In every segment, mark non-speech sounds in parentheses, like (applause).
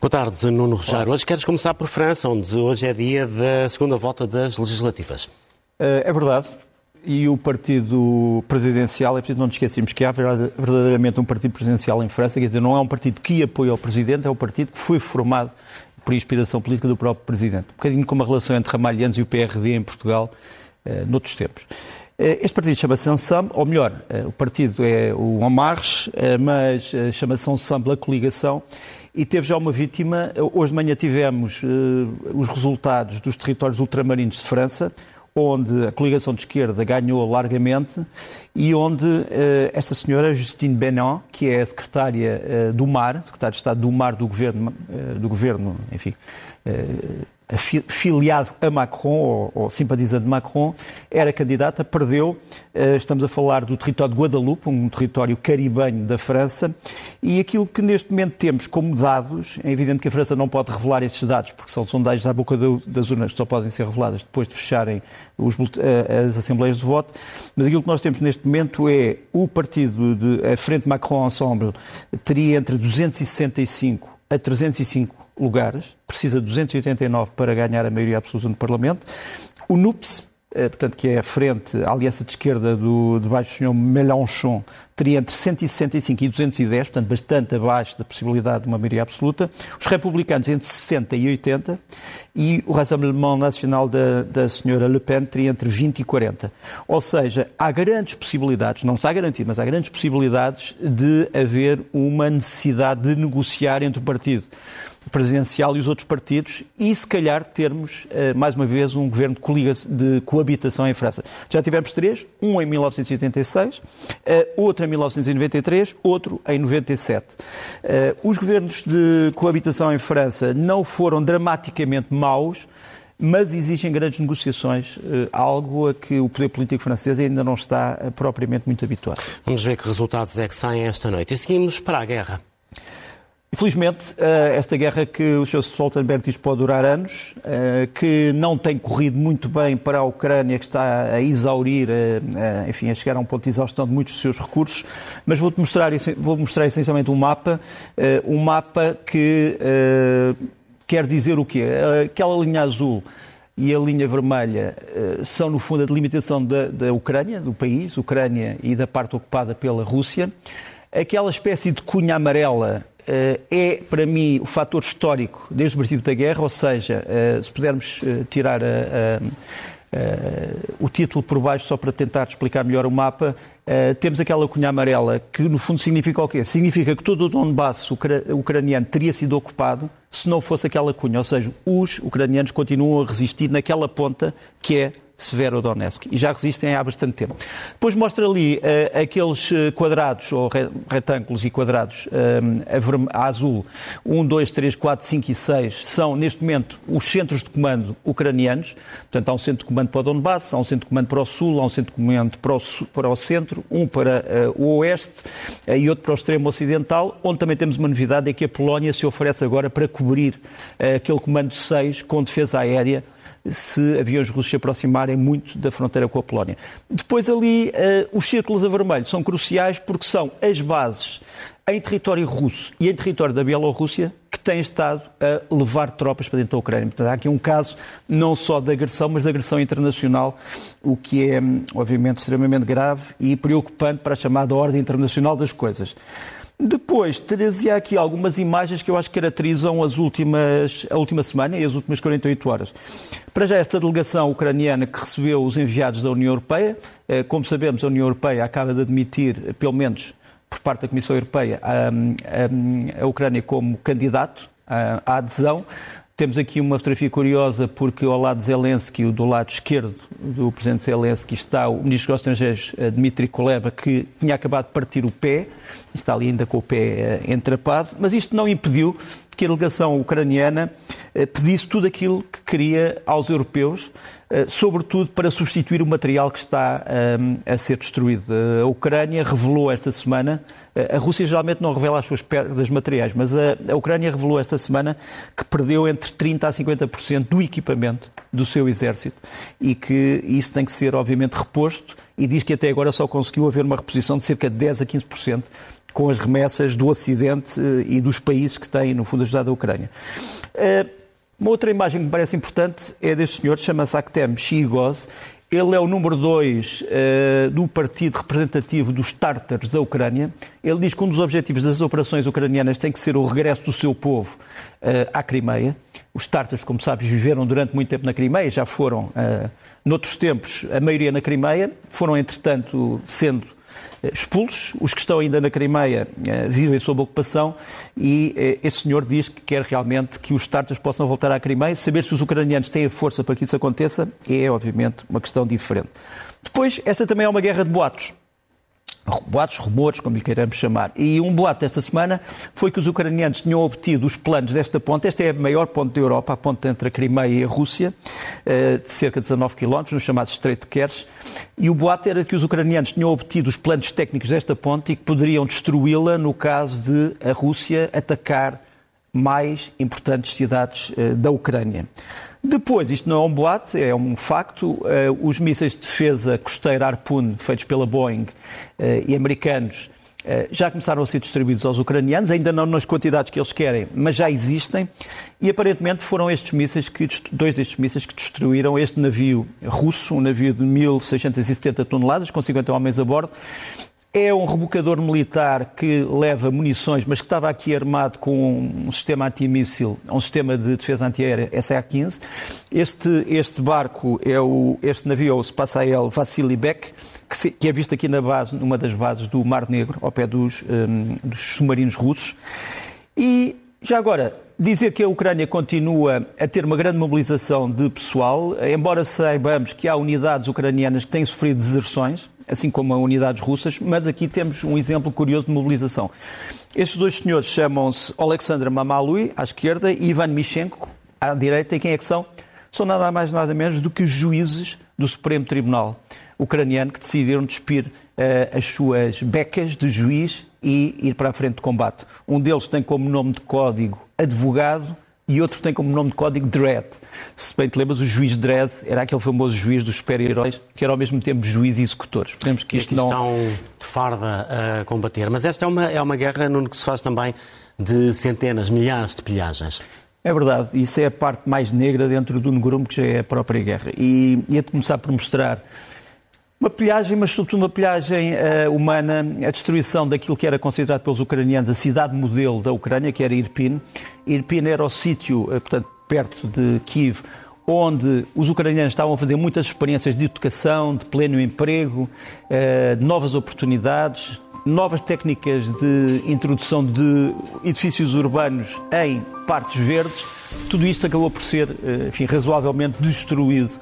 Boa tarde, Nuno Rogério. Hoje queres começar por França, onde hoje é dia da segunda volta das legislativas. Eh, é verdade. E o partido presidencial, é preciso não nos esquecermos que há verdadeiramente um partido presidencial em França, quer dizer, não é um partido que apoia o presidente, é um partido que foi formado por inspiração política do próprio presidente. Um bocadinho como a relação entre Ramalhianos e o PRD em Portugal, eh, noutros tempos. Eh, este partido chama-se Ensemble, ou melhor, o partido é o eh, mas chama-se Ensemble a coligação, e teve já uma vítima. Hoje de manhã tivemos os resultados dos territórios ultramarinos de França, onde a coligação de esquerda ganhou largamente e onde esta senhora, Justine Benon, que é a secretária do Mar, secretária de Estado do Mar do governo, do governo enfim, filiado a Macron, ou, ou simpatizante de Macron, era candidata, perdeu. Eh, estamos a falar do território de Guadalupe, um território caribenho da França, e aquilo que neste momento temos como dados, é evidente que a França não pode revelar estes dados, porque são sondagens à boca das urnas que só podem ser reveladas depois de fecharem os, eh, as assembleias de voto, mas aquilo que nós temos neste momento é o partido, de, a Frente Macron Ensemble, teria entre 265 a 305 lugares, precisa de 289 para ganhar a maioria absoluta no Parlamento. O NUPS, portanto, que é a frente, a aliança de esquerda do, debaixo do senhor Mélenchon, teria entre 165 e 210, portanto, bastante abaixo da possibilidade de uma maioria absoluta. Os republicanos entre 60 e 80 e o Rassemblement Nacional da, da senhora Le Pen teria entre 20 e 40. Ou seja, há grandes possibilidades, não está garantido, mas há grandes possibilidades de haver uma necessidade de negociar entre o partido presidencial e os outros partidos e, se calhar, termos, eh, mais uma vez, um governo de, de coabitação em França. Já tivemos três, um em 1986, eh, outro em 1993, outro em 97. Eh, os governos de coabitação em França não foram dramaticamente maus, mas exigem grandes negociações, algo a que o poder político francês ainda não está propriamente muito habituado. Vamos ver que resultados é que saem esta noite. E seguimos para a guerra. Infelizmente, eh, esta guerra que o Sr. Stoltenberg diz pode durar anos, eh, que não tem corrido muito bem para a Ucrânia, que está a exaurir, eh, enfim, a chegar a um ponto de exaustão de muitos dos seus recursos, mas vou-te mostrar, vou mostrar essencialmente um mapa, um mapa que quer dizer o quê? Aquela linha azul e a linha vermelha são, no fundo, a delimitação da, da Ucrânia, do país, Ucrânia e da parte ocupada pela Rússia. Aquela espécie de cunha amarela é, para mim, o fator histórico desde o princípio da guerra, ou seja, eh, se pudermos eh, tirar a, a, a, o título por baixo só para tentar explicar melhor o mapa, temos aquela cunha amarela que, no fundo, significa o quê? Significa que todo o Donbass ucraniano teria sido ocupado se não fosse aquela cunha, ou seja, os ucranianos continuam a resistir naquela ponta que é Severodonetsk e já resistem há bastante tempo. Depois mostra ali uh, aqueles eh, quadrados, ou retângulos e quadrados uh, a, a, azul, 1, 2, 3, 4, 5 e 6, são neste momento os centros de comando ucranianos. Portanto, há um centro de comando para o Donbass, há um centro de comando para o sul, há um centro de comando para o, para o centro, um para uh, o oeste e outro para o extremo ocidental, onde também temos uma novidade, é que a Polónia se oferece agora para cobrir aquele comando 6 com defesa aérea se aviões russos se aproximarem muito da fronteira com a Polónia. Depois ali, uh, os círculos a vermelho são cruciais porque são as bases em território russo e em território da Bielorrússia que têm estado a levar tropas para dentro da Ucrânia. Portanto, há aqui um caso não só de agressão, mas de agressão internacional, o que é, obviamente, extremamente grave e preocupante para a chamada ordem internacional das coisas. Depois, trazia aqui algumas imagens que eu acho que caracterizam as últimas, a última semana e as últimas 48 horas. Para já, esta delegação ucraniana que recebeu os enviados da União Europeia, eh, como sabemos, a União Europeia acaba de admitir, pelo menos por parte da Comissão Europeia, a, a, a Ucrânia como candidato à adesão. Temos aqui uma fotografia curiosa porque ao lado de Zelensky, do lado esquerdo do presidente Zelensky, está o ministro dos Estrangeiros eh, Dmitry Kuleba, que tinha acabado de partir o pé, está ali ainda com o pé eh, entrapado, mas isto não impediu que a delegação ucraniana eh, pedisse tudo aquilo que queria aos europeus, sobretudo para substituir o material que está eh, a ser destruído. A Ucrânia revelou esta semana, a Rússia geralmente não revela as suas perdas materiais, mas a Ucrânia revelou esta semana que perdeu entre 30% a 50% do equipamento do seu exército e que isso tem que ser, obviamente, reposto e diz que até agora só conseguiu haver uma reposição de cerca de 10% a 15% com as remessas do Ocidente e dos países que têm, no fundo, ajudado a Ucrânia. Uma outra imagem que me parece importante é deste senhor, chama-se Akhtem Shigoz. Ele é o número 2 uh, do partido representativo dos tártaros da Ucrânia. Ele diz que um dos objetivos das operações ucranianas tem que ser o regresso do seu povo uh, à Crimeia. Os tártaros, como sabes, viveram durante muito tempo na Crimeia, já foram, uh, noutros tempos, a maioria na Crimeia, foram, entretanto, sendo eh, expulsos. Os que estão ainda na Crimeia eh, vivem sob ocupação e eh, este senhor diz que quer realmente que os tártaros possam voltar à Crimeia. Saber se os ucranianos têm a força para que isso aconteça é, obviamente, uma questão diferente. Depois, esta também é uma guerra de boatos boatos, rumores, como lhe queiramos chamar. E um boato desta semana foi que os ucranianos tinham obtido os planos desta ponte. Esta é a maior ponte da Europa, a ponte entre a Crimeia e a Rússia, eh, de cerca de 19 km, no chamado Estreito de Kerch. E o boato era que os ucranianos tinham obtido os planos técnicos desta ponte e que poderiam destruí-la no caso de a Rússia atacar mais importantes cidades eh, da Ucrânia. Depois, isto não é um boato, é um facto, eh, os mísseis de defesa costeira Harpoon, feitos pela Boeing eh, e americanos, já começaram a ser distribuídos aos ucranianos, ainda não nas quantidades que eles querem, mas já existem, e aparentemente foram estes mísseis que, dois destes mísseis que destruíram este navio russo, um navio de 1.670 toneladas, com 50 homens a bordo, é um rebocador militar que leva munições, mas que estava aqui armado com um sistema antimíssil, um sistema de defesa antiaérea SA-15. Este, este barco, é o, este navio é o Spassael Vassili que, se, que, é visto aqui na base, numa das bases do Mar Negro, ao pé dos, um, dos submarinos russos. E já agora, dizer que a Ucrânia continua a ter uma grande mobilização de pessoal, embora saibamos que há unidades ucranianas que têm sofrido deserções, assim como as unidades russas, mas aqui temos um exemplo curioso de mobilização. Estes dois senhores chamam-se Alexandra Mamalui, à esquerda, e Ivan Mishenko, à direita, e quem é que são? São nada mais nada menos do que os juízes do Supremo Tribunal ucraniano que decidiram despir uh, as suas becas de juiz e ir para a frente de combate. Um deles tem como nome de código advogado e outro tem como nome de código Dredd. Se bem te lembras, o juiz Dredd era aquele famoso juiz dos super-heróis, que era ao mesmo tempo juiz e executor. Esperemos que isto não... estão de farda a combater. Mas esta é uma, é uma guerra, Nuno, que se faz também de centenas, milhares de pilhagens. É verdade, isso é a parte mais negra dentro do negrume, que já é a própria guerra. E ia de começar por mostrar uma pilhagem, mas sobretudo uma pilhagem uh, humana, a destruição daquilo que era considerado pelos ucranianos a cidade modelo da Ucrânia, que era Irpin. Irpin era o sítio, uh, portanto, perto de Kiev, onde os ucranianos estavam a fazer muitas experiências de educação, de pleno emprego, uh, de novas oportunidades, novas técnicas de introdução de edifícios urbanos em partes verdes. Tudo isto acabou por ser, enfim, razoavelmente destruído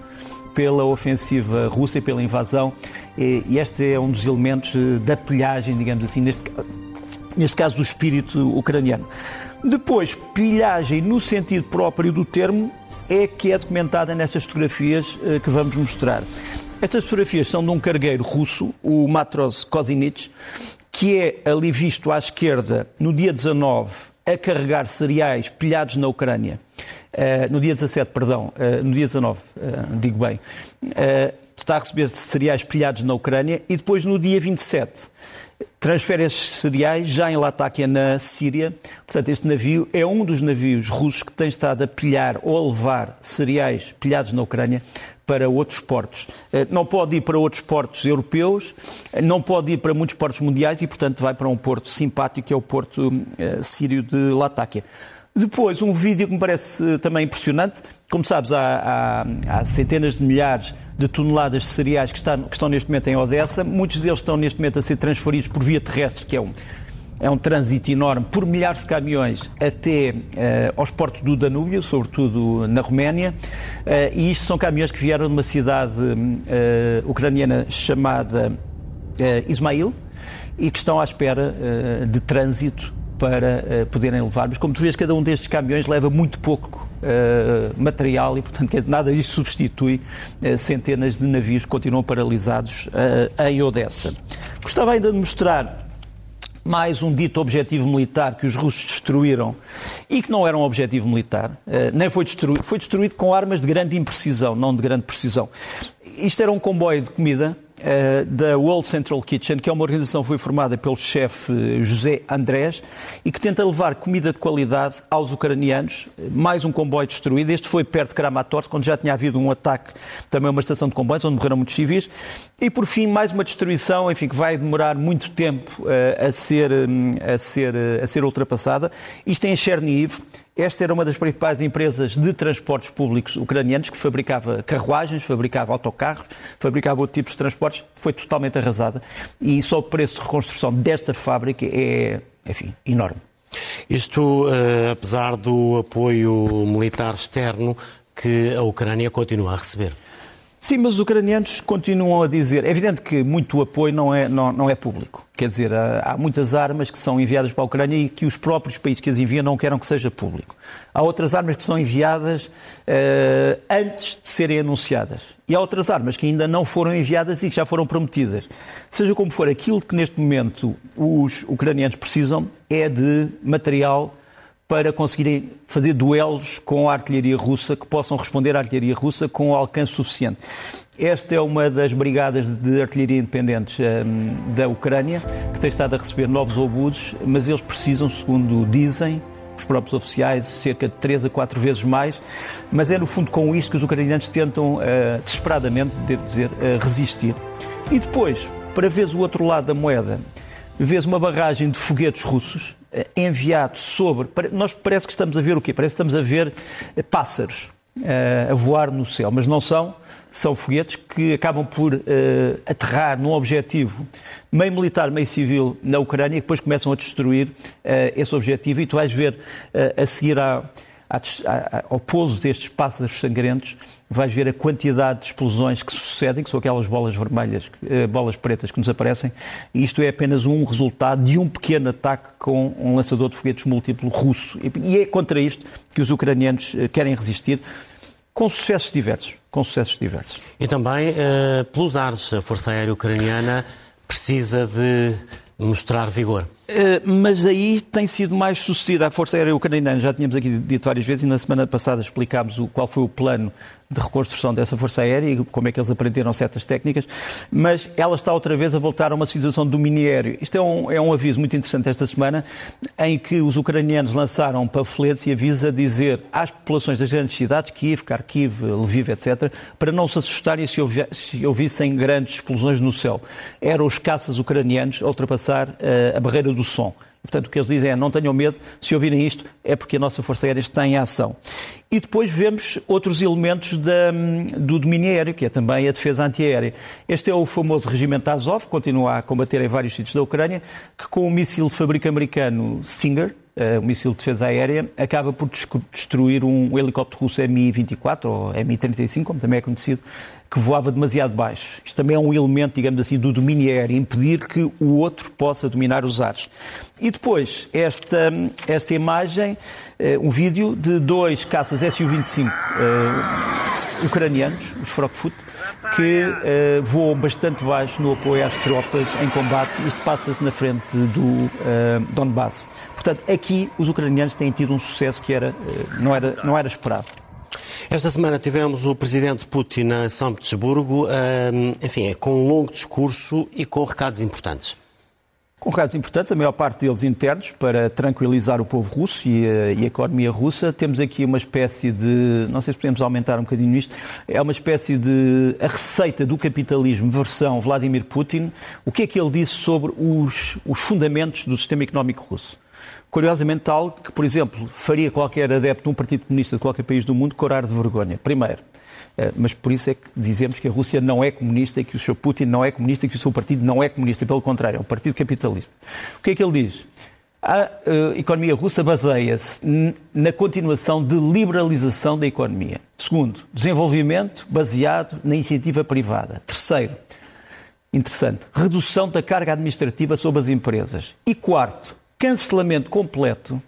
pela ofensiva russa e pela invasão, e este é um dos elementos eh, da pilhagem, digamos assim, neste, neste caso do espírito ucraniano. Depois, pilhagem no sentido próprio do termo é que é documentada nestas fotografias eh, que vamos mostrar. Estas fotografias são de um cargueiro russo, o Matros Kozinich, que é ali visto à esquerda no dia 19 a carregar cereais pilhados na Ucrânia. Uh, no dia 17, perdão, uh, no dia 19, uh, eh, digo bem, está a receber cereais pilhados na Ucrânia e depois no dia 27 transfere esses cereais já em Latáquia, na Síria. Portanto, este navio é um dos navios russos que tem estado a pilhar ou a levar cereais pilhados na Ucrânia para outros portos. Não pode ir para outros portos europeus, não pode ir para muitos portos mundiais e, portanto, vai para um porto simpático, que é o porto sírio de Latáquia. Depois, um vídeo que me parece eh, também impressionante. Como sabes, há, há, há centenas de milhares de toneladas de cereais que, que, estão neste momento em Odessa. Muitos deles estão neste momento a ser transferidos por via terrestre, que é um, é um trânsito enorme, por milhares de caminhões até uh, aos portos do Danúbio, sobretudo na Roménia. Uh, e isto são caminhões que vieram de uma cidade uh, ucraniana chamada Ismail e que estão à espera de trânsito para poderem levar. Mas como tu vês, cada um destes caminhões leva muito pouco material e, portanto, nada disso substitui centenas de navios que continuam paralisados em Odessa. Gostava ainda de mostrar mais um dito objetivo militar que os russos destruíram e que não era um objetivo militar, nem foi destruído, foi destruído com armas de grande imprecisão, não de grande precisão. Isto era um comboio de comida uh, da World Central Kitchen, que é uma organização que foi formada pelo chefe José Andrés e que tenta levar comida de qualidade aos ucranianos. Mais um comboio destruído. Este foi perto de Kramatorsk, onde já tinha havido um ataque, também uma estação de comboios, onde morreram muitos civis. E, por fim, mais uma destruição, enfim, que vai demorar muito tempo uh, a, ser, um, a, ser, uh, a ser ultrapassada. Isto é em Chernihiv. Esta era uma das principais empresas de transportes públicos ucranianos que fabricava carruagens, fabricava autocarros, fabricava outro tipo de transportes, foi totalmente arrasada. E só o preço de reconstrução desta fábrica é, enfim, enorme. Isto, uh, apesar do apoio militar externo que a Ucrânia continua a receber. Sim, mas os ucranianos continuam a dizer. É evidente que muito apoio não é, não, não é público. Quer dizer, há, muitas armas que são enviadas para a Ucrânia e que os próprios países que as enviam não querem que seja público. Há outras armas que são enviadas uh, antes de serem anunciadas. E há outras armas que ainda não foram enviadas e que já foram prometidas. Seja como for, aquilo que neste momento os ucranianos precisam é de material para conseguirem fazer duelos com a artilharia russa, que possam responder à artilharia russa com alcance suficiente. Esta é uma das brigadas de artilharia independentes um, da Ucrânia, que tem estado a receber novos obusos, mas eles precisam, segundo dizem, os próprios oficiais, cerca de 3 a 4 vezes mais, mas é no fundo com isto que os ucranianos tentam uh, desesperadamente, devo dizer, uh, resistir. E depois, para ver o outro lado da moeda, vês uma barragem de foguetes russos eh, enviados sobre. Nós parece que estamos a ver o quê? Parece que estamos a ver eh, pássaros uh, a voar no céu, mas não são. São foguetes que acabam por uh, aterrar num objetivo meio militar, meio civil na Ucrânia e depois começam a destruir uh, esse objetivo. E tu vais ver a seguir à, ao pouso destes pássaros sangrentos, vais ver a quantidade de explosões que sucedem, que são aquelas bolas vermelhas, eh, bolas pretas que nos aparecem, e isto é apenas um resultado de um pequeno ataque com um lançador de foguetes múltiplo russo. E é contra isto que os ucranianos eh, querem resistir, com sucessos diversos. Com sucessos diversos. E também uh, pelos ares, a Força Aérea Ucraniana precisa de mostrar vigor. Eh, mas aí tem sido mais sucedida a Força Aérea Ucraniana. Já tínhamos aqui dito várias vezes e na semana passada explicámos o, qual foi o plano de reconstrução dessa Força Aérea e como é que eles aprenderam certas técnicas, mas ela está outra vez a voltar a uma situação de domínio aéreo. Isto é um, é um aviso muito interessante esta semana, em que os ucranianos lançaram panfletos e avisos a dizer às populações das grandes cidades, Kiev, Kharkiv, Lviv, etc., para não se assustarem se, se ouvissem grandes explosões no céu. Eram os caças ucranianos a ultrapassar uh, a barreira do som. Portanto, o que eles dizem é não tenham medo, se ouvirem isto é porque a nossa Força Aérea está em ação. E depois vemos outros elementos da, do domínio aéreo, que é também a defesa antiaérea. Este é o famoso regimento Azov, que continua a combater em vários sítios da Ucrânia, que com o míssil de fábrica americano Stinger, uh, um míssil de defesa aérea, acaba por destruir um helicóptero russo Mi-24, ou Mi-35, como também é conhecido, que voava demasiado baixo. Isto também é um elemento, digamos assim, do domínio aéreo, impedir que o outro possa dominar os ares. E depois, esta, esta imagem, uh, um vídeo de dois caças Su-25 uh, ucranianos, os Frogfoot, que uh, voam bastante baixo no apoio às tropas em combate. Isto passa-se na frente do uh, Donbass. Portanto, aqui os ucranianos têm tido um sucesso que era, não, era, não era esperado. Esta semana tivemos o presidente Putin em São Petersburgo, enfim, com um longo discurso e com recados importantes com recados importantes, a maior parte deles internos, para tranquilizar o povo russo e a, e a, economia russa. Temos aqui uma espécie de, não sei se podemos aumentar um bocadinho isto, é uma espécie de a receita do capitalismo versão Vladimir Putin. O que é que ele disse sobre os, os fundamentos do sistema económico russo? Curiosamente tal que, por exemplo, faria qualquer adepto de um partido comunista de qualquer país do mundo corar de vergonha. Primeiro, eh, mas por isso é que dizemos que a Rússia não é comunista e que o Sr. Putin não é comunista e que o seu partido não é comunista. Pelo contrário, é um partido capitalista. O que é que ele diz? A uh, economia russa baseia-se na continuação de liberalização da economia. Segundo, desenvolvimento baseado na iniciativa privada. Terceiro, interessante, redução da carga administrativa sobre as empresas. E quarto, cancelamento completo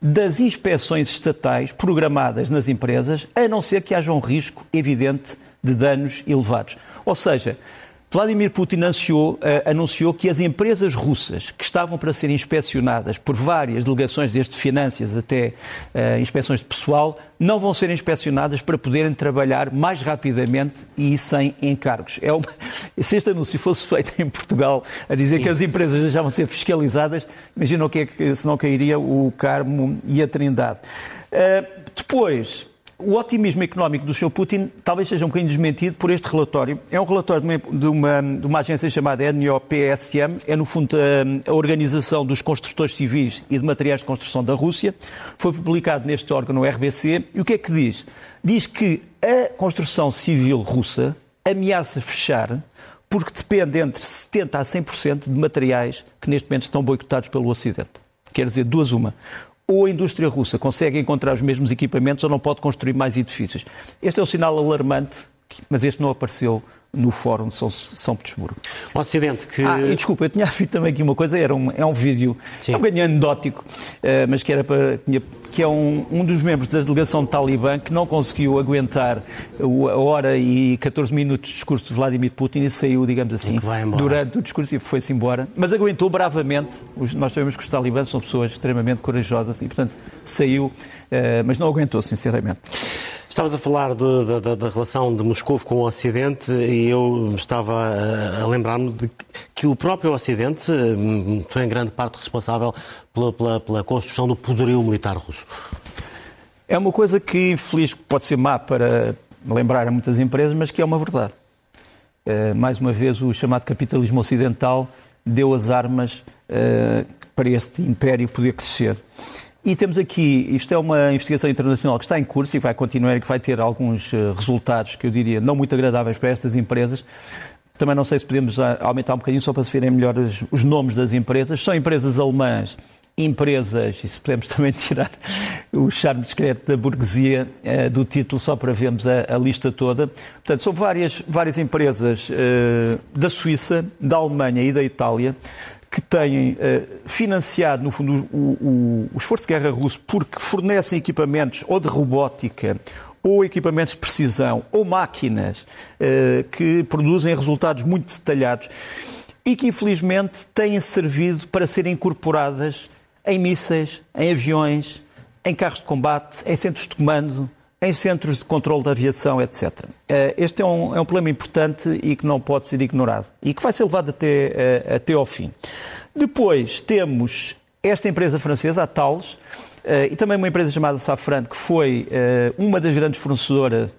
das inspeções estatais programadas nas empresas, a não ser que haja um risco evidente de danos elevados. Ou seja, Vladimir Putin anunciou, uh, anunciou, que as empresas russas que estavam para ser inspecionadas por várias delegações, desde finanças até uh, inspeções de pessoal, não vão ser inspecionadas para poderem trabalhar mais rapidamente e sem encargos. É uma, (laughs) se este anúncio fosse feito em Portugal, a dizer Sim. que as empresas deixavam de ser fiscalizadas, imagina o que é que se não cairia o Carmo e a Trindade. Uh, depois, o otimismo económico do Sr. Putin talvez seja um bocadinho desmentido por este relatório. É um relatório de uma, de uma, de uma agência chamada NOPSM, é no fundo a, a, Organização dos Construtores Civis e de Materiais de Construção da Rússia. Foi publicado neste órgão, no RBC. E o que é que diz? Diz que a construção civil russa ameaça fechar porque depende entre 70% a 100% de materiais que neste momento estão boicotados pelo Ocidente. Quer dizer, duas uma ou a indústria russa consegue encontrar os mesmos equipamentos ou não pode construir mais edifícios. Este é um sinal alarmante, mas este não apareceu no Fórum de São, São Petersburgo. Um acidente que... Ah, e desculpa, eu tinha visto também aqui uma coisa, era um, é um vídeo, Sim. é um bocadinho anedótico, uh, mas que era para... que é um, um dos membros da delegação de Talibã que não conseguiu aguentar a hora e 14 minutos de discurso de Vladimir Putin e saiu, digamos assim, durante o discurso e foi-se embora, mas aguentou bravamente. Nós sabemos que os talibãs são pessoas extremamente corajosas e, portanto, saiu, uh, mas não aguentou, sinceramente. Estavas a falar de, da, da, relação de Moscou com o Ocidente e eu estava a, a lembrar-me de que o próprio Ocidente hum, foi em grande parte responsável pela, pela, pela construção do poderio militar russo. É uma coisa que, infeliz, pode ser má para lembrar a muitas empresas, mas que é uma verdade. Uh, mais uma vez, o chamado capitalismo ocidental deu as armas uh, para este império poder crescer. E temos aqui, isto é uma investigação internacional que está em curso e vai continuar e que vai ter alguns eh, resultados que eu diria não muito agradáveis para estas empresas. Também não sei se podemos ah, aumentar um bocadinho só para se verem melhor os, os nomes das empresas. São empresas alemãs, empresas, e se podemos (laughs) também tirar o charme discreto da burguesia eh, do título, só para vermos a, a, lista toda. Portanto, são várias, várias empresas eh, da Suíça, da Alemanha e da Itália que têm uh, financiado, no fundo, o, o, o, esforço de guerra russo porque fornecem equipamentos ou de robótica ou equipamentos de precisão ou máquinas uh, que produzem resultados muito detalhados e que, infelizmente, têm servido para serem incorporadas em mísseis, em aviões, em carros de combate, em centros de comando, em centros de controle da aviação, etc. Eh, este é um, é um problema importante e que não pode ser ignorado e que vai ser levado até, eh, até ao fim. Depois temos esta empresa francesa, a Thales, eh, e também uma empresa chamada Safran, que foi uma das grandes fornecedoras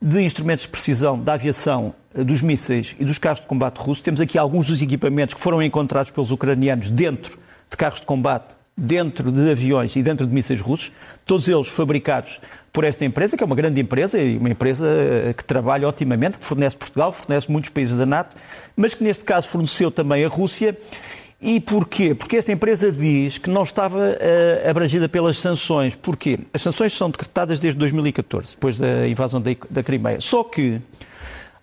de instrumentos de precisão da aviação, dos mísseis e dos carros de combate russos. Temos aqui alguns dos equipamentos que foram encontrados pelos ucranianos dentro de carros de combate dentro de aviões e dentro de mísseis russos, todos eles fabricados por esta empresa, que é uma grande empresa e uma empresa eh, que trabalha otimamente, que fornece Portugal, fornece muitos países da NATO, mas que neste caso forneceu também a Rússia. E porquê? Porque esta empresa diz que não estava uh, abrangida pelas sanções. Porquê? As sanções são decretadas desde 2014, depois da invasão da, da Crimeia. Só que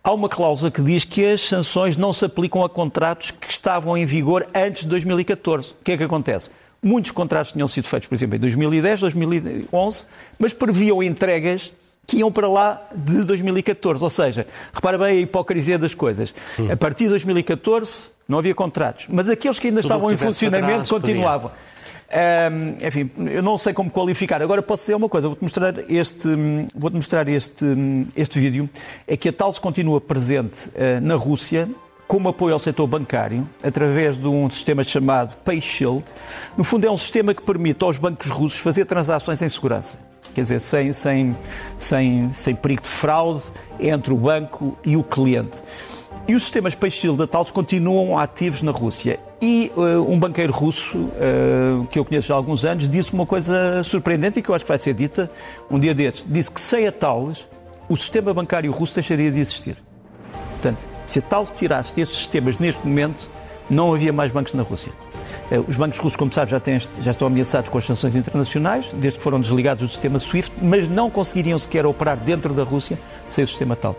há uma cláusula que diz que as sanções não se aplicam a contratos que estavam em vigor antes de 2014. O que é que acontece? Muitos contratos tinham sido feitos, por exemplo, em 2010, 2011, mas previam entregas que iam para lá de 2014. Ou seja, repara bem a hipocrisia das coisas. A partir de 2014 não havia contratos, mas aqueles que ainda Tudo estavam em funcionamento continuavam. Enfim, eu não sei como qualificar. Agora posso dizer uma coisa, vou-te mostrar este, vou mostrar este, este vídeo. É que a Thales continua presente uh, na Rússia como apoio ao setor bancário, através de um sistema chamado PayShield. No fundo, é um sistema que permite aos bancos russos fazer transações em segurança. Quer dizer, sem, sem, sem, sem perigo de fraude entre o banco e o cliente. E os sistemas PayShield Talos continuam ativos na Rússia. E uh, um banqueiro russo, uh, que eu conheço há alguns anos, disse uma coisa surpreendente e que eu acho que vai ser dita um dia destes. Disse que sem a Talos, o sistema bancário russo deixaria de existir. Portanto, se tal se tirasse destes sistemas neste momento, não havia mais bancos na Rússia. Eh, os bancos russos, como sabe, já, têm, já, estão ameaçados com as sanções internacionais, desde que foram desligados do sistema SWIFT, mas não conseguiriam sequer operar dentro da Rússia sem o sistema tal.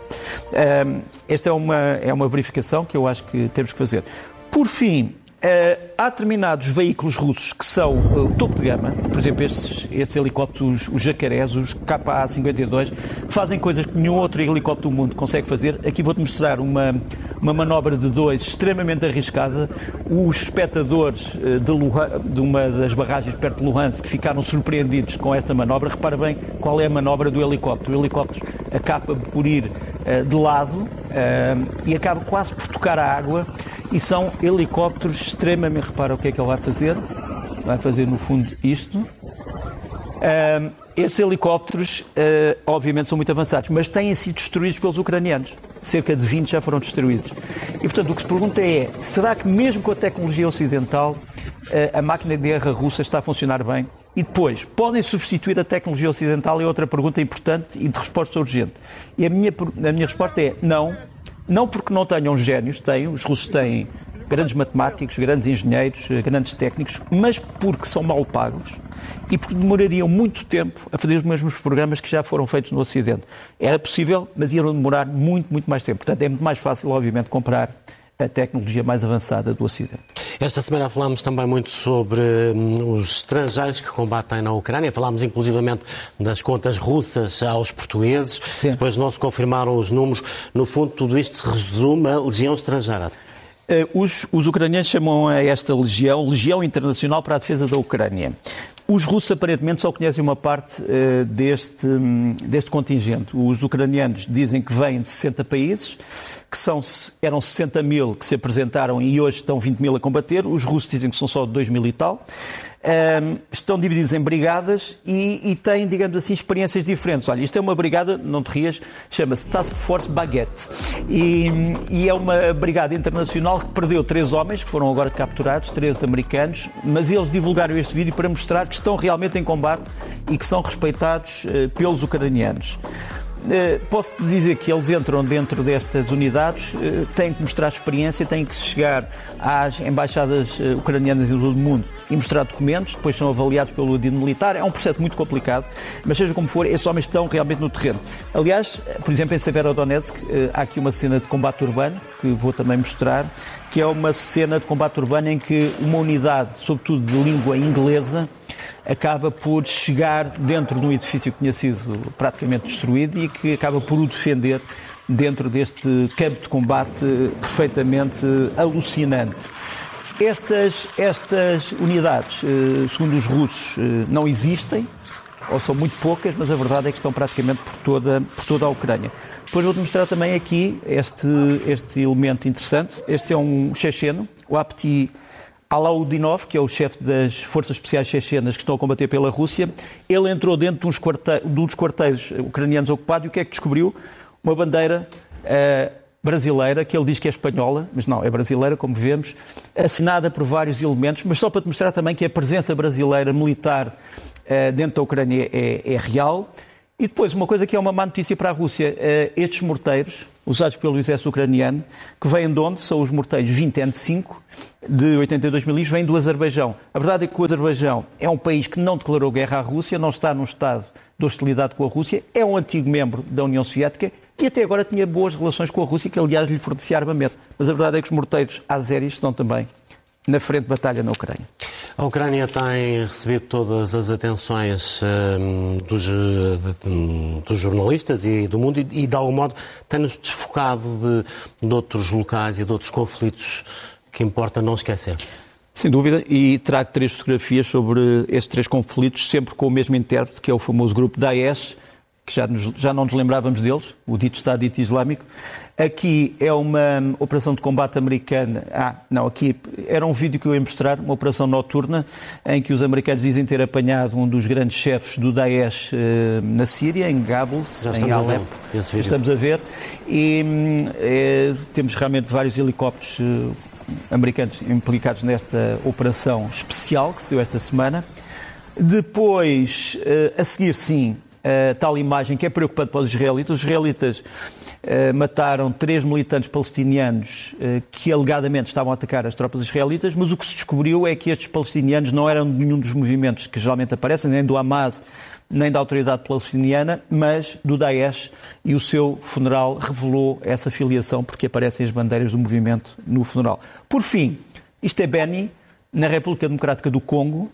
Eh, esta é uma, é uma verificação que eu acho que temos que fazer. Por fim, Uh, há determinados veículos russos que são uh, topo de gama, por exemplo, estes, estes helicópteros, os, jacarés, os KA-52, que fazem coisas que nenhum outro helicóptero do mundo consegue fazer. Aqui vou-te mostrar uma, uma manobra de dois extremamente arriscada. Os espectadores uh, de, Luhan, de, uma das barragens perto de Luhansk ficaram surpreendidos com esta manobra. Repara bem qual é a manobra do helicóptero. O helicóptero acaba por ir de lado e acaba quase por tocar a água e são helicópteros extremamente... Repara o que é que ele vai fazer. Vai fazer, no fundo, isto. Uh, esses helicópteros, obviamente, são muito avançados, mas têm sido destruídos pelos ucranianos. Cerca de 20 já foram destruídos. E, portanto, o que se pergunta é, será que mesmo com a tecnologia ocidental a máquina de guerra russa está a funcionar bem? E depois, podem substituir a tecnologia ocidental? É outra pergunta importante e de resposta urgente. E a minha, a minha resposta é não. Não porque não tenham gênios, têm, os russos têm grandes matemáticos, grandes engenheiros, grandes técnicos, mas porque são mal pagos e porque demorariam muito tempo a fazer os mesmos programas que já foram feitos no Ocidente. Era possível, mas iam demorar muito, muito mais tempo. Portanto, é muito mais fácil, obviamente, comprar a tecnologia mais avançada do Ocidente. Esta semana falamos também muito sobre hum, os estrangeiros que combatem na Ucrânia. Falámos inclusivamente das contas russas aos portugueses. Sim. Depois não se confirmaram os números. No fundo, tudo isto se resume a legião estrangeira. Eh, os, os, ucranianos chamam a esta legião Legião Internacional para a Defesa da Ucrânia. Os russos aparentemente só conhecem uma parte uh, deste, um, deste contingente. Os ucranianos dizem que vêm de 60 países que são, eram 60 mil que se apresentaram e hoje estão 20 mil a combater. Os russos dizem que são só 2 mil e tal. Um, estão divididos em brigadas e, e, têm, digamos assim, experiências diferentes. Olha, isto é uma brigada, não te rias, chama-se Task Force Baguette. E, e, é uma brigada internacional que perdeu três homens, que foram agora capturados, três americanos, mas eles divulgaram este vídeo para mostrar que estão realmente em combate e que são respeitados uh, pelos ucranianos. Eh, posso dizer que eles entram dentro destas unidades, eh, têm que mostrar experiência, têm que chegar às embaixadas eh, ucranianas em todo o mundo e mostrar documentos, depois são avaliados pelo Dino Militar. É um processo muito complicado, mas seja como for, esses homens estão realmente no terreno. Aliás, por exemplo, em Severodonetsk há aqui uma cena de combate urbano, que vou também mostrar, que é uma cena de combate urbano em que uma unidade, sobretudo de língua inglesa, acaba por chegar dentro de um edifício que tinha sido praticamente destruído e que acaba por o defender dentro deste campo de combate perfeitamente alucinante. Estas, estas unidades, eh, segundo os russos, eh, não existem, ou são muito poucas, mas a verdade é que estão praticamente por toda, por toda a Ucrânia. Depois vou-te mostrar também aqui este, este elemento interessante. Este é um checheno, o Apti Alaudinov, que é o chefe das forças especiais chechenas que estão a combater pela Rússia, ele entrou dentro de, uns de um dos quarteiros ucranianos ocupados e o que é que descobriu? Uma bandeira uh, brasileira, que ele diz que é espanhola, mas não, é brasileira, como vemos, assinada por vários elementos, mas só para te mostrar também que a presença brasileira militar uh, dentro da Ucrânia é, é real. E depois, uma coisa que é uma má notícia para a Rússia, uh, estes morteiros, usados pelo exército ucraniano, que vêm de onde? São os morteiros 20 N5 de 82 mil vêm do Azerbaijão. A verdade é que o Azerbaijão é um país que não declarou guerra à Rússia, não está num estado de hostilidade com a Rússia, é um antigo membro da União Soviética e até agora tinha boas relações com a Rússia, que aliás lhe fornecia armamento. Mas a verdade é que os morteiros azeris estão também na frente de batalha na Ucrânia. A Ucrânia tem recebido todas as atenções um, dos, de, dos, jornalistas e do mundo e, e de algum modo, tem-nos desfocado de, de outros locais e de outros conflitos que importa não esquecer. Sem dúvida, e trago três fotografias sobre estes três conflitos, sempre com o mesmo intérprete, que é o famoso grupo Daesh, que já, nos, já não nos lembrávamos deles, o dito Estado dito Islâmico. Aqui é uma operação de combate americana. Ah, não, aqui era um vídeo que eu ia mostrar, uma operação noturna, em que os americanos dizem ter apanhado um dos grandes chefes do Daesh eh, na Síria, em Goebbels, em Alep. Estamos a ver. E eh, temos realmente vários helicópteros eh, americanos implicados nesta operação especial que se deu esta semana. Depois, eh, a seguir, sim, a tal imagem que é preocupante para os israelitas. Os israelitas eh, mataram três militantes palestinianos eh, que alegadamente estavam a atacar as tropas israelitas, mas o que se descobriu é que estes palestinianos não eram de nenhum dos movimentos que geralmente aparecem, nem do Hamas, nem da autoridade palestiniana, mas do Daesh, e o seu funeral revelou essa filiação, porque aparecem as bandeiras do movimento no funeral. Por fim, isto é Beni, na República Democrática do Congo,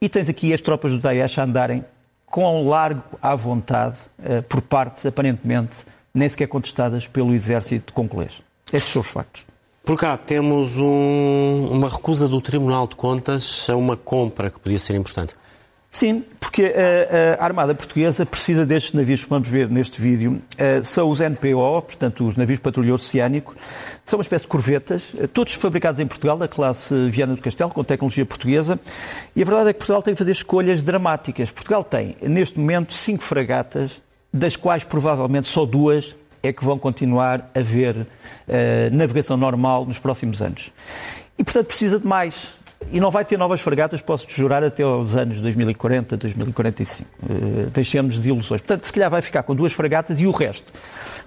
e tens aqui as tropas do Daesh a andarem com largo à vontade, eh, por partes aparentemente nem sequer contestadas pelo exército congolês. Estes são os factos. Por cá temos um, uma recusa do Tribunal de Contas a uma compra que podia ser importante. Sim, porque a, a, Armada Portuguesa precisa destes navios que vamos ver neste vídeo. Uh, são os NPO, portanto, os navios patrulha oceânico. São uma espécie de corvetas, todos fabricados em Portugal, da classe Viana do Castelo, com tecnologia portuguesa. E a verdade é que Portugal tem que fazer escolhas dramáticas. Portugal tem, neste momento, cinco fragatas, das quais provavelmente só duas é que vão continuar a ver uh, navegação normal nos próximos anos. E, portanto, precisa de mais. E não vai ter novas fragatas, posso-te jurar, até aos anos 2040, 2045. Uh, deixemos de ilusões. Portanto, se calhar vai ficar com duas fragatas e o resto.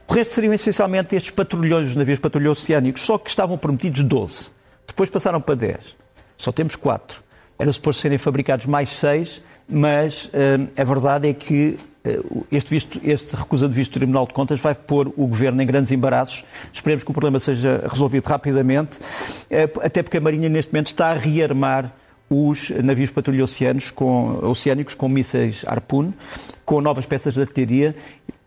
O resto seriam essencialmente estes patrulhões, os navios patrulhões oceânicos, só que estavam prometidos 12. Depois passaram para 10. Só temos 4. Era suposto serem fabricados mais 6, mas uh, a verdade é que eh, este, visto, este recusa de visto do Tribunal de Contas vai pôr o Governo em grandes embaraços. Esperemos que o problema seja resolvido rapidamente, eh, até porque a Marinha neste momento está a rearmar os navios patrulha oceanos com, oceânicos com mísseis Harpoon, com novas peças de artilharia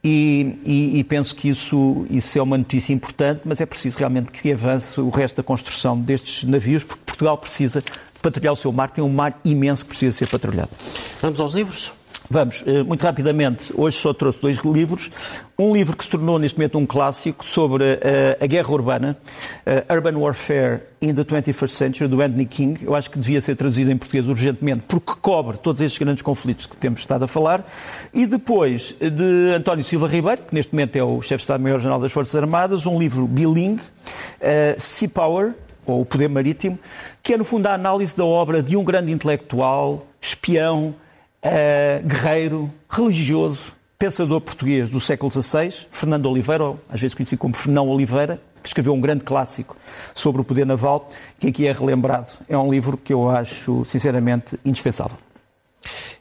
e, e, e, penso que isso, isso é uma notícia importante, mas é preciso realmente que avance o resto da construção destes navios, porque Portugal precisa patrulhar o seu mar, tem um mar imenso que precisa ser patrulhado. Vamos aos livros? Vamos, eh, muito rapidamente, hoje só trouxe dois livros. Um livro que se tornou neste momento um clássico sobre uh, a guerra urbana, uh, Urban Warfare in the 21st Century, do Anthony King. Eu acho que devia ser traduzido em português urgentemente, porque cobre todos estes grandes conflitos que temos estado a falar. E depois de António Silva Ribeiro, que neste momento é o chefe de Estado-Maior-General das Forças Armadas, um livro bilingue, uh, Sea Power, ou O Poder Marítimo, que é no fundo a análise da obra de um grande intelectual, espião, uh, guerreiro, religioso, pensador português do século XVI, Fernando Oliveira, ou às vezes conhecido como Fernão Oliveira, que escreveu um grande clássico sobre o poder naval, que aqui é relembrado. É um livro que eu acho, sinceramente, indispensável.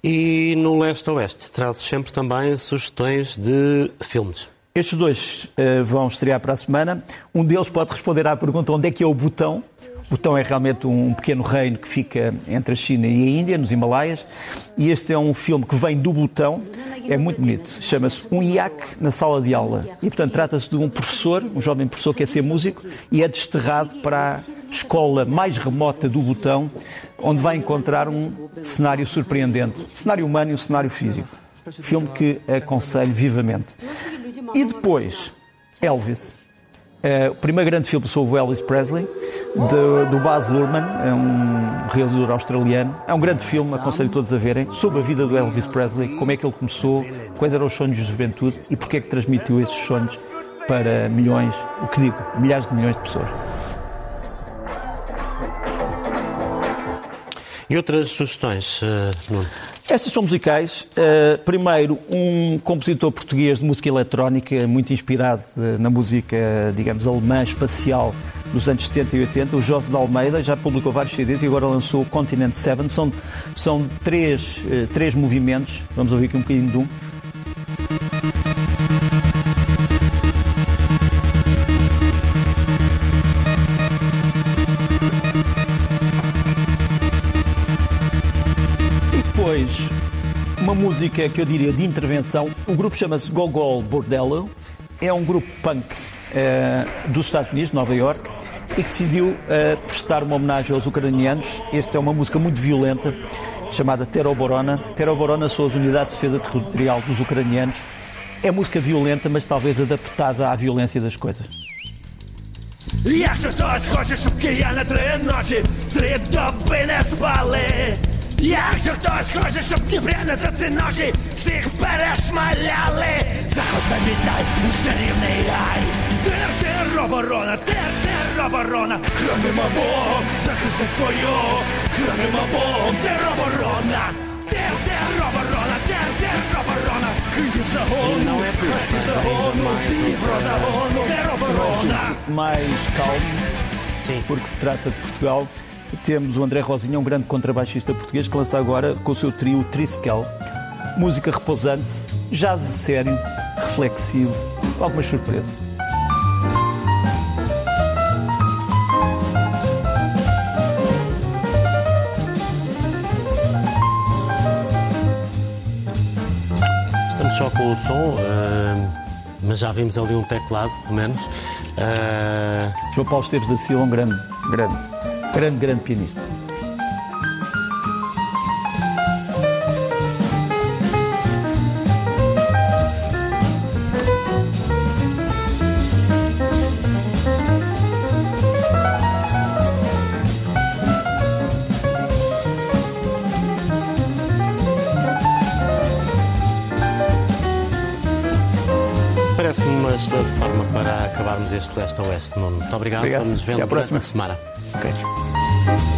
E no leste-oeste, traz sempre também sugestões de filmes. Estes dois uh, vão estrear para a semana. Um deles pode responder à pergunta onde é que é o botão, Butão é realmente um pequeno reino que fica entre a China e a Índia, nos Himalaias, e este é um filme que vem do Butão, é muito bonito, chama-se Um Iaque na Sala de Aula. E, portanto, trata-se de um professor, um jovem professor que quer ser músico, e é desterrado para a escola mais remota do Butão, onde vai encontrar um cenário surpreendente, um cenário humano e um cenário físico. Filme que aconselho vivamente. E depois, Elvis. É, o primeiro grande filme sobre o Elvis Presley, de, do Baz Luhrmann, é um realizador australiano. É um grande filme, aconselho todos a verem, sobre a vida do Elvis Presley, como é que ele começou, quais eram os sonhos de juventude e porque é que transmitiu esses sonhos para milhões, o que digo, milhares de milhões de pessoas. E outras sugestões, uh, Nuno? Estas são musicais. Uh, primeiro, um compositor português de música eletrónica, muito inspirado uh, na música, digamos, alemã espacial dos anos 70 e 80, o José de Almeida, já publicou vários CDs e agora lançou o Continent 7. São, são três, uh, três movimentos. Vamos ouvir aqui um bocadinho de um. música que eu diria de intervenção. O grupo chama-se Gogol Bordello. É um grupo punk uh, dos Estados Unidos, Nova York, e que decidiu uh, prestar uma homenagem aos ucranianos. Esta é uma música muito violenta, chamada Teroborona. Teroborona são as unidades de defesa territorial dos ucranianos. É música violenta, mas talvez adaptada à violência das coisas. Якщо хтось хоче, щоб кияни три ночі, три доби не спали. Якщо хтось хоче, щоб Дніпряни за ці ночі всіх перешмаляли, заход замітай у шарівний гай. Тер, тероборона, тер, тероборона, хранимо Бог, захисник свою, хранимо Бог, тероборона, тер, тероборона, тер, тероборона, Київ загону, Харків загону, Дніпро загону, тероборона. Mais calmo, Sim. porque se trata de Portugal temos o André Rosinha, um grande contrabaixista português, que lança agora com o seu trio Triskel. Música repousante, jazz sério, reflexivo, algumas surpresas. Estamos só com o som, uh, mas já vimos ali um teclado, pelo menos. Uh... João Paulo Esteves da Silva, um grande, grande grande, grande pianista. Parece-me uma excelente forma para acabarmos este leste-oeste, Nuno. Muito obrigado. obrigado. Vamos nos vendo Até a próxima semana. Okay semana. Ok.